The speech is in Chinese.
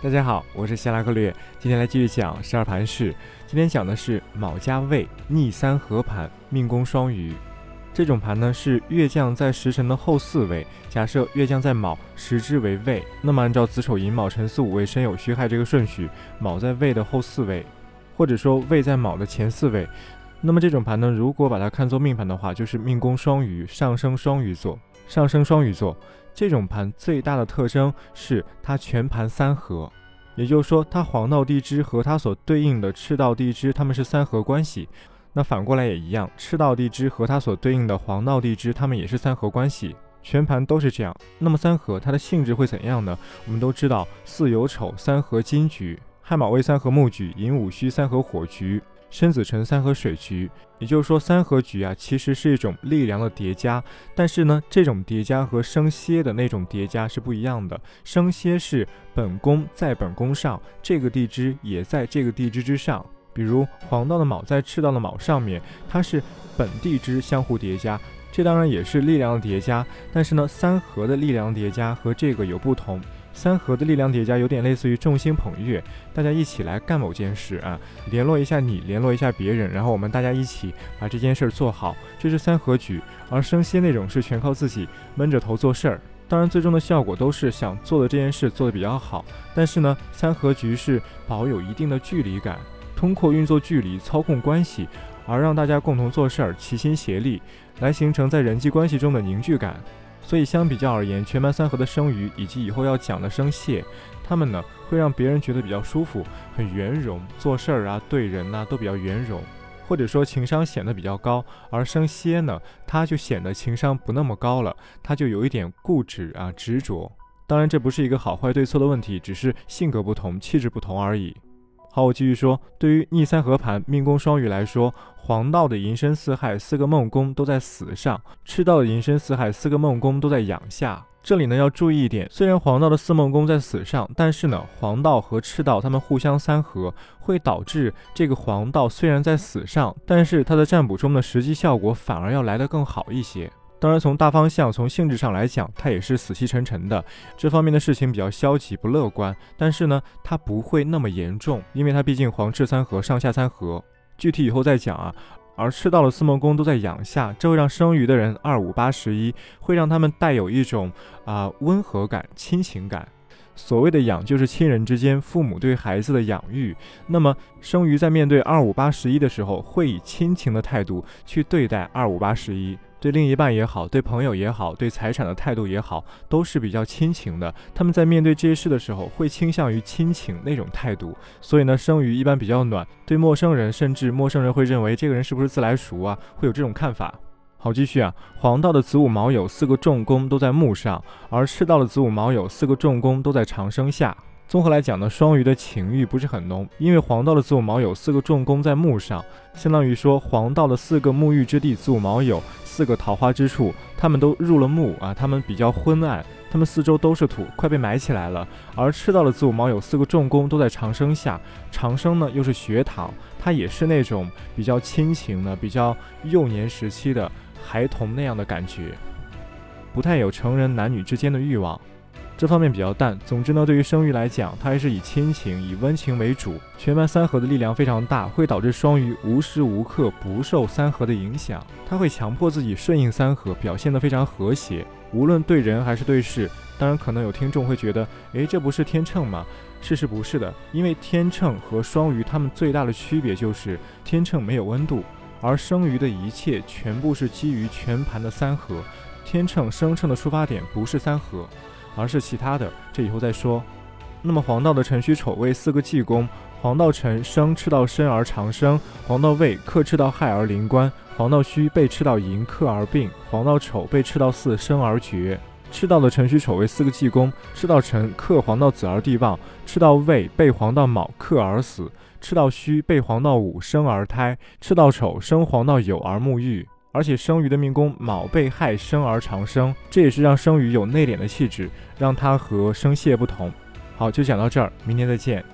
大家好，我是夏拉克略，今天来继续讲十二盘式。今天讲的是卯加未逆三合盘，命宫双鱼。这种盘呢是月将在时辰的后四位。假设月将在卯，时支为未，那么按照子丑寅卯辰巳午未申酉戌亥这个顺序，卯在未的后四位，或者说未在卯的前四位。那么这种盘呢，如果把它看作命盘的话，就是命宫双鱼，上升双鱼座，上升双鱼座。这种盘最大的特征是它全盘三合，也就是说，它黄道地支和它所对应的赤道地支，它们是三合关系。那反过来也一样，赤道地支和它所对应的黄道地支，它们也是三合关系。全盘都是这样。那么三合它的性质会怎样呢？我们都知道，巳酉丑三合金局，亥卯未三合木局，寅午戌三合火局。申子辰三合水局，也就是说三合局啊，其实是一种力量的叠加。但是呢，这种叠加和生蝎的那种叠加是不一样的。生蝎是本宫在本宫上，这个地支也在这个地支之上。比如黄道的卯在赤道的卯上面，它是本地支相互叠加，这当然也是力量的叠加。但是呢，三合的力量叠加和这个有不同。三合的力量叠加有点类似于众星捧月，大家一起来干某件事啊，联络一下你，联络一下别人，然后我们大家一起把这件事儿做好，这是三合局。而生蝎那种是全靠自己闷着头做事儿，当然最终的效果都是想做的这件事做得比较好。但是呢，三合局是保有一定的距离感，通过运作距离、操控关系，而让大家共同做事儿，齐心协力，来形成在人际关系中的凝聚感。所以相比较而言，全盘三合的生鱼以及以后要讲的生蟹，他们呢会让别人觉得比较舒服，很圆融，做事儿啊、对人呐都比较圆融，或者说情商显得比较高。而生蝎呢，他就显得情商不那么高了，他就有一点固执啊、执着。当然，这不是一个好坏对错的问题，只是性格不同、气质不同而已。好，我继续说，对于逆三合盘命宫双鱼来说。黄道的寅申巳亥四个梦宫都在死上，赤道的寅申巳亥四个梦宫都在养下。这里呢要注意一点，虽然黄道的四梦宫在死上，但是呢黄道和赤道它们互相三合，会导致这个黄道虽然在死上，但是它的占卜中的实际效果反而要来得更好一些。当然从大方向从性质上来讲，它也是死气沉沉的，这方面的事情比较消极不乐观。但是呢它不会那么严重，因为它毕竟黄赤三合上下三合。具体以后再讲啊。而赤道的四梦宫都在养下，这会让生鱼的人二五八十一，会让他们带有一种啊温和感、亲情感。所谓的养，就是亲人之间、父母对孩子的养育。那么生鱼在面对二五八十一的时候，会以亲情的态度去对待二五八十一。对另一半也好，对朋友也好，对财产的态度也好，都是比较亲情的。他们在面对这些事的时候，会倾向于亲情那种态度。所以呢，生鱼一般比较暖，对陌生人，甚至陌生人会认为这个人是不是自来熟啊？会有这种看法。好，继续啊。黄道的子午卯酉四个重宫都在木上，而赤道的子午卯酉四个重宫都在长生下。综合来讲呢，双鱼的情欲不是很浓，因为黄道的子午卯酉四个重宫在木上，相当于说黄道的四个沐浴之地子午卯酉四个桃花之处，他们都入了墓啊，他们比较昏暗，他们四周都是土，快被埋起来了。而赤道的子午卯有四个重工都在长生下，长生呢又是学堂，它也是那种比较亲情的、比较幼年时期的孩童那样的感觉，不太有成人男女之间的欲望。这方面比较淡。总之呢，对于生育来讲，它还是以亲情、以温情为主。全盘三合的力量非常大，会导致双鱼无时无刻不受三合的影响。他会强迫自己顺应三合，表现得非常和谐，无论对人还是对事。当然，可能有听众会觉得，诶，这不是天秤吗？事实不是的，因为天秤和双鱼它们最大的区别就是天秤没有温度，而生鱼的一切全部是基于全盘的三合。天秤生秤的出发点不是三合。而是其他的，这以后再说。那么黄道的辰戌丑未四个忌宫，黄道辰生赤道生而长生，黄道未克赤道害而临官，黄道戌被赤道寅克而病，黄道丑被赤道巳生而绝。赤道的辰戌丑未四个忌宫，赤道辰克黄道子而地旺，赤道未被黄道卯克而死，赤道戌被黄道午生而胎，赤道丑生黄道酉而沐浴。而且生鱼的命宫卯被害生而长生，这也是让生鱼有内敛的气质，让它和生蟹不同。好，就讲到这儿，明天再见。